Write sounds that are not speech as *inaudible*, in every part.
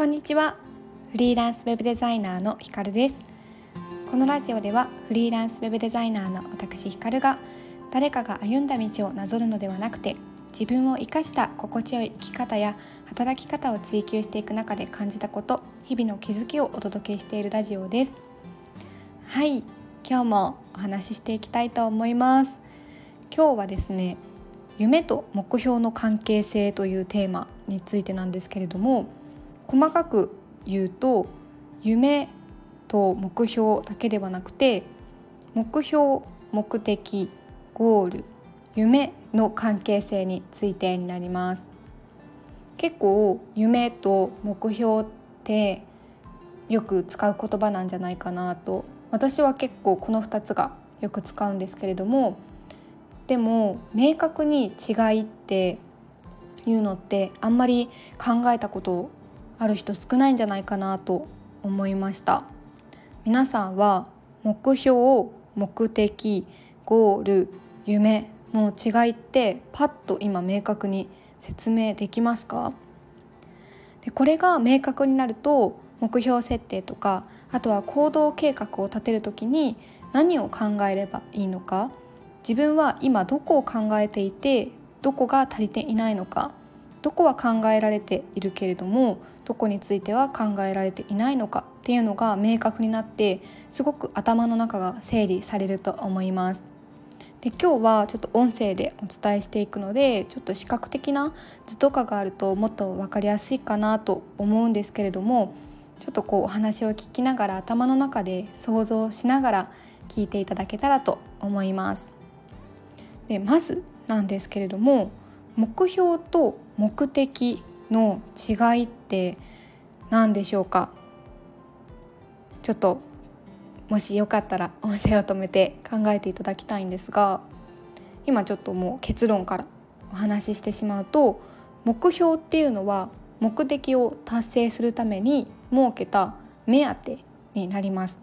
こんにちは。フリーランスウェブデザイナーのひかるです。このラジオではフリーランスウェブデザイナーの私ひかるが誰かが歩んだ道をなぞるのではなくて自分を生かした心地よい生き方や働き方を追求していく中で感じたこと日々の気づきをお届けしているラジオです。はい。今日もお話ししていきたいと思います。今日はですね夢と目標の関係性というテーマについてなんですけれども細かく言うと夢と目標だけではなくて目標目的ゴール夢の関係性についてになります。結構夢と目標ってよく使う言葉なんじゃないかなと。私は結構この2つがよく使うんですけれどもでも明確に違いっていうのってあんまり考えたことある人少ないんじゃないかなと思いました。皆さんは目標目的ゴール夢の違いってパッと今明確に説明できますか？でこれが明確になると目標設定とかあとは行動計画を立てる時に何を考えればいいのか自分は今どこを考えていてどこが足りていないのかどこは考えられているけれどもどこについては考えられていないのかっていうのが明確になってすごく頭の中が整理されると思います。で今日はちょっと音声でお伝えしていくのでちょっと視覚的な図とかがあるともっと分かりやすいかなと思うんですけれどもちょっとこうお話を聞きながら頭の中で想像しながら聞いていただけたらと思います。でまずなんですけれども目標と目的の違いって何でしょうか？ちょっともしよかったら音声を止めて考えていただきたいんですが今ちょっともう結論からお話ししてしまうと目標っていうのは目的を達成するために設けた目当てになります。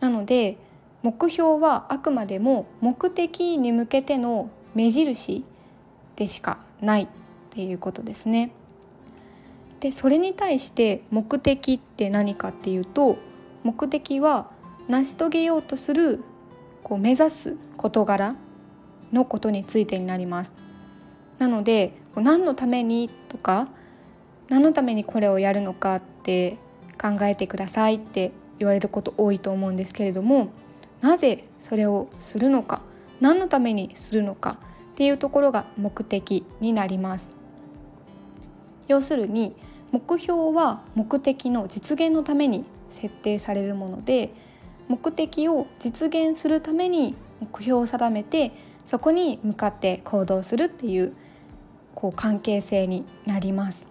なので目標はあくまでも目的に向けての目印でしかないっていうことですね。でそれに対して目的って何かっていうと目的は成し遂げようとするこう目指す事柄のことについてになります。なので何のためにとか何のためにこれをやるのかって考えてくださいって言われること多いと思うんですけれどもなぜそれをするのか何のためにするのかっていうところが目的になります。要するに目標は目的の実現のために設定されるもので目的を実現するために目標を定めてそこに向かって行動するっていうこう関係性になります。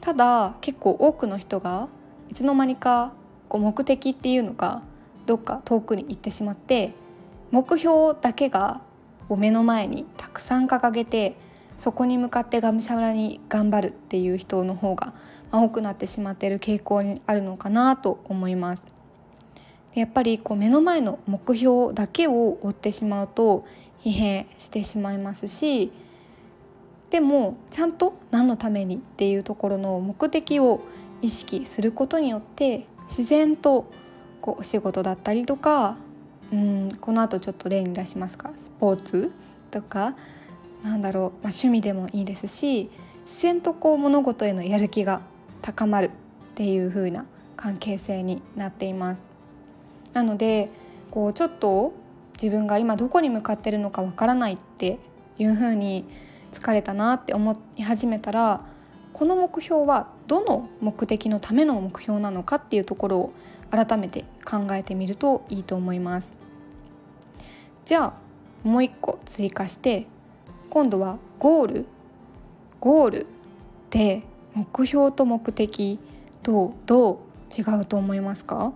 ただ結構多くの人がいつの間にかこう目的っていうのがどっか遠くに行ってしまって目標だけが目の前にたくさん掲げてそこに向かってがむしゃらに頑張るっていう人の方が多くなってしまっている傾向にあるのかなと思います。やっぱりこう目の前の目標だけを追ってしまうと疲弊してしまいますしでもちゃんと何のためにっていうところの目的を意識することによって自然とこうお仕事だったりとかうんこの後ちょっと例に出しますか？スポーツ？とかなんだろう、まあ、趣味でもいいですし自然とこう物事へのやる気が高まるっていう風な関係性になっています。なのでこうちょっと自分が今どこに向かってるのかわからないっていう風に疲れたなって思い始めたらこの目標はどの目的のための目標なのかっていうところを改めて考えてみるといいと思います。じゃあもう一個追加して今度はゴールゴールって目標と目的とどう違うと思いますか？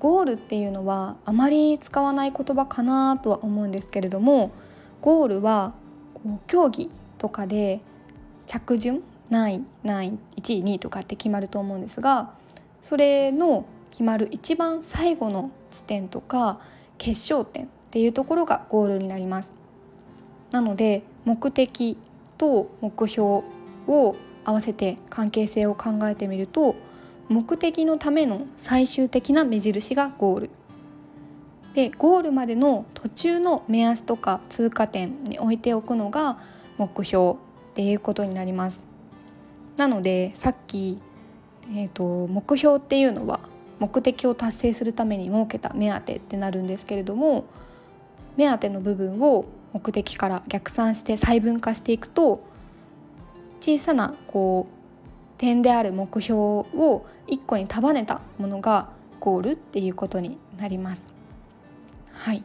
ゴールっていうのはあまり使わない言葉かなとは思うんですけれどもゴールはこう競技とかで着順何位何位1位2位とかって決まると思うんですがそれの決まる一番最後の地点とか決勝点っていうところがゴールになります。なので目的と目標を合わせて関係性を考えてみると目的のための最終的な目印がゴールでゴールまでの途中の目安とか通過点に置いておくのが目標っていうことになりますなのでさっき、えーと、目標っていうのは目的を達成するために設けた目当てってなるんですけれども目当ての部分を目的から逆算して細分化していくと小さなこう点である目標を一個に束ねたものがゴールっていうことになります。はい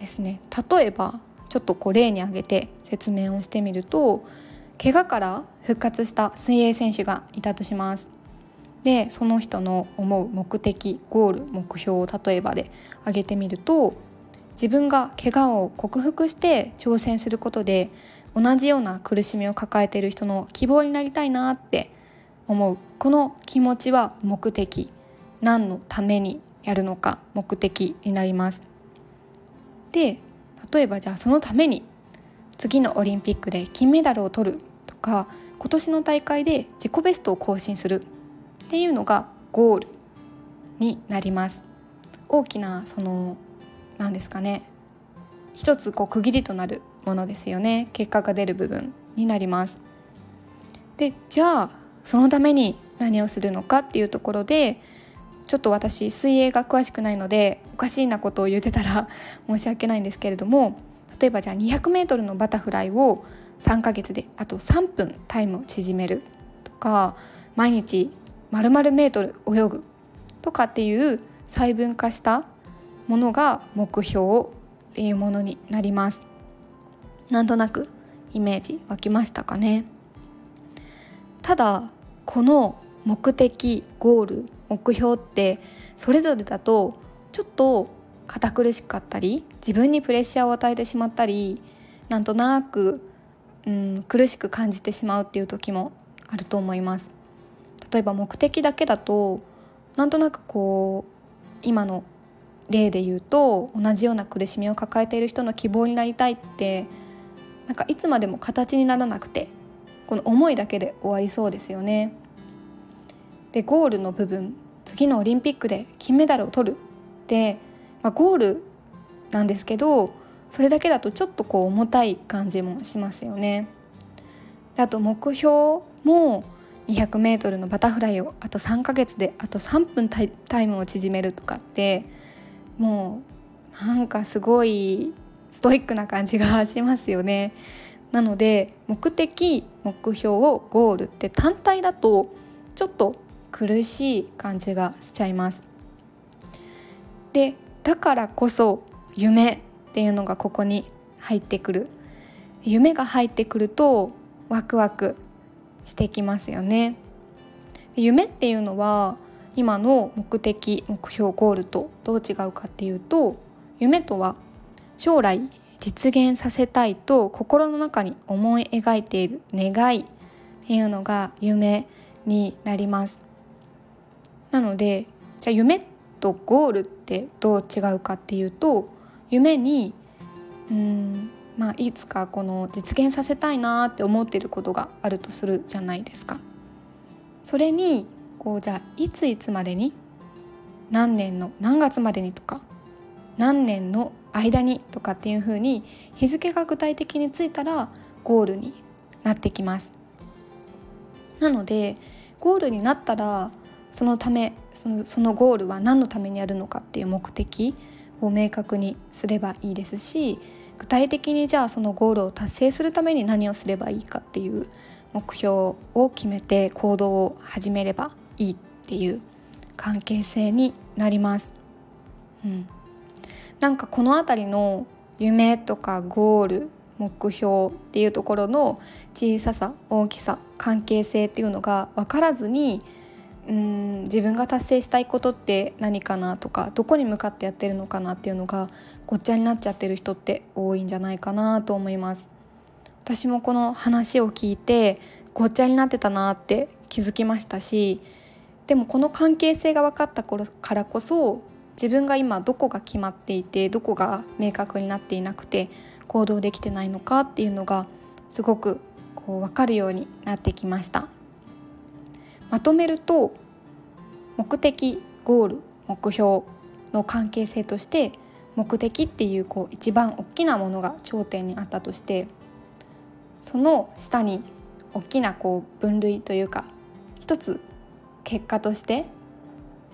ですね例えばちょっとこう例に挙げて説明をしてみると怪我から復活した水泳選手がいたとします。でその人の思う目的ゴール目標を例えばで挙げてみると自分が怪我を克服して挑戦することで同じような苦しみを抱えている人の希望になりたいなって思うこの気持ちは目的何のためにやるのか目的になります。で例えばじゃあそのために次のオリンピックで金メダルを取るとか今年の大会で自己ベストを更新するっていうのがゴールになります。大きなその何ですかね一つこう区切りとなるものですよね結果が出る部分になります。でじゃあそのために何をするのかっていうところでちょっと私水泳が詳しくないのでおかしいなことを言ってたら *laughs* 申し訳ないんですけれども例えばじゃあ 200m のバタフライを3ヶ月であと3分タイムを縮めるとか毎日丸々メートル泳ぐとかっていう細分化したものが目標っていうものになりますなんとなくイメージ湧きましたかねただこの目的ゴール目標ってそれぞれだとちょっと堅苦しかったり自分にプレッシャーを与えてしまったりなんとなく、うん、苦しく感じてしまうっていう時もあると思います。例えば目的だけだとなんとなくこう今の例で言うと同じような苦しみを抱えている人の希望になりたいってなんかいつまでも形にならなくてこの思いだけで終わりそうですよね。でゴールの部分次のオリンピックで金メダルを取るって、まあ、ゴールなんですけどそれだけだとちょっとこう重たい感じもしますよね。であと目標も 200m のバタフライをあと3ヶ月であと3分タイムを縮めるとかってもうなんかすごいストイックな感じがしますよね。なので目的目標をゴールって単体だとちょっと苦しい感じがしちゃいます。でだからこそ夢っていうのがここに入ってくる夢が入ってくるとワクワクしてきますよね。夢っていうのは今の目的目標ゴールとどう違うかっていうと夢とは将来実現させたいと心の中に思い描いている願いっていうのが夢になります。なのでじゃあ夢とゴールってどう違うかっていうと夢にうんまあいつかこの実現させたいなって思ってることがあるとするじゃないですか。それにこうじゃあいついつまでに何年の何月までにとか何年の間にとかっていうふうに日付が具体的についたらゴールになってきます。なのでゴールになったらそのためそのそのゴールは何のためにやるのかっていう目的を明確にすればいいですし具体的にじゃあそのゴールを達成するために何をすればいいかっていう目標を決めて行動を始めればいいっていう関係性になります。うん、なんかこの辺りの夢とかゴール目標っていうところの小ささ大きさ関係性っていうのが分からずにうん自分が達成したいことって何かなとかどこに向かってやってるのかなっていうのがごっちゃになっちゃってる人って多いんじゃないかなと思います。私もこの話を聞いてごっちゃになってたなって気づきましたしでもこの関係性が分かった頃からこそ自分が今どこが決まっていてどこが明確になっていなくて行動できてないのかっていうのがすごくこう分かるようになってきました。まとめると目的ゴール目標の関係性として目的っていうこう一番大きなものが頂点にあったとしてその下に大きなこう分類というか一つ結果として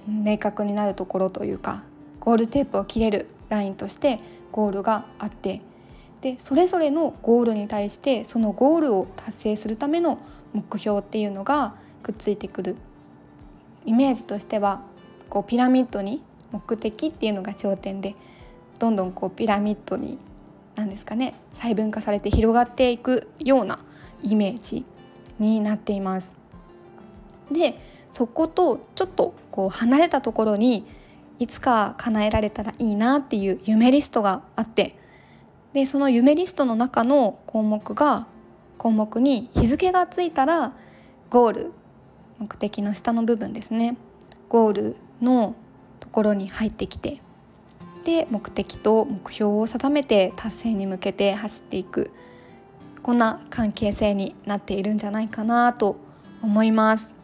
明確になるところというかゴールテープを切れるラインとしてゴールがあってでそれぞれのゴールに対してそのゴールを達成するための目標っていうのがくっついてくるイメージとしてはこうピラミッドに目的っていうのが頂点でどんどんこうピラミッドに何ですかね細分化されて広がっていくようなイメージになっています。でそことちょっとこう離れたところにいつか叶えられたらいいなっていう夢リストがあってでその夢リストの中の項目が項目に日付がついたらゴール目的の下の部分ですね。ゴールのところに入ってきてで目的と目標を定めて達成に向けて走っていく。こんな関係性になっているんじゃないかなと思います。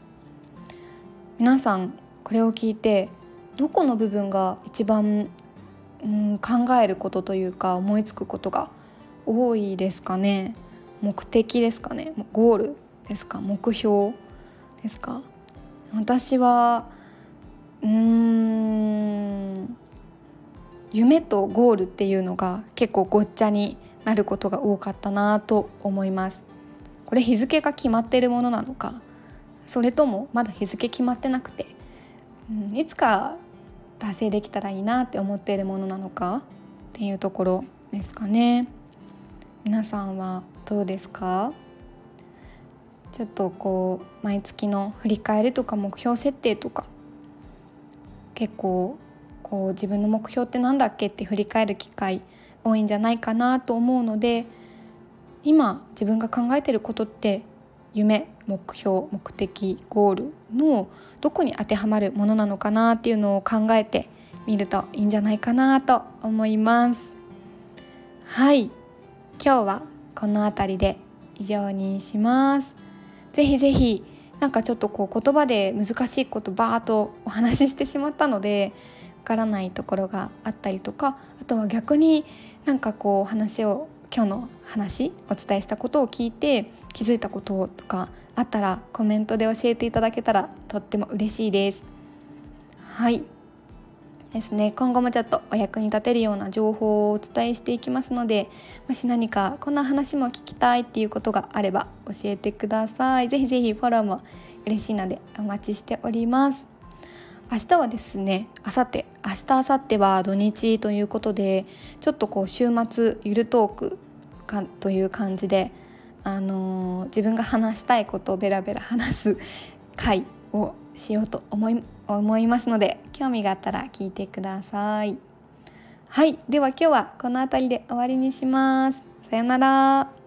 皆さんこれを聞いてどこの部分が一番、うん、考えることというか思いつくことが多いですかね？目的ですかね？ゴールですか？目標。ですか？私はうーん夢とゴールっていうのが結構ごっちゃになることが多かったなと思います。これ日付が決まっているものなのかそれともまだ日付決まってなくて、うん、いつか達成できたらいいなって思っているものなのかっていうところですかね。皆さんはどうですか？ちょっとこう毎月の振り返りとか目標設定とか結構こう自分の目標って何だっけって振り返る機会多いんじゃないかなと思うので今自分が考えてることって夢目標目的ゴールのどこに当てはまるものなのかなっていうのを考えてみるといいんじゃないかなと思います。はい。今日はこの辺りで以上にします。ぜひぜひなんかちょっとこう言葉で難しいことバーっとお話ししてしまったのでからないところがあったりとかあとは逆になんかこう話を今日の話お伝えしたことを聞いて気づいたこととかあったらコメントで教えていただけたらとっても嬉しいです。はいですね今後もちょっとお役に立てるような情報をお伝えしていきますのでもし何かこんな話も聞きたいっていうことがあれば教えてください。ぜひぜひフォローも嬉しいのでお待ちしております。明日はですね明後日明日明後日は土日ということでちょっとこう週末ゆるトークかという感じで、あのー、自分が話したいことをベラベラ話す回をしようと思います思いますので興味があったら聞いてください。はいでは今日はこの辺りで終わりにします。さよなら。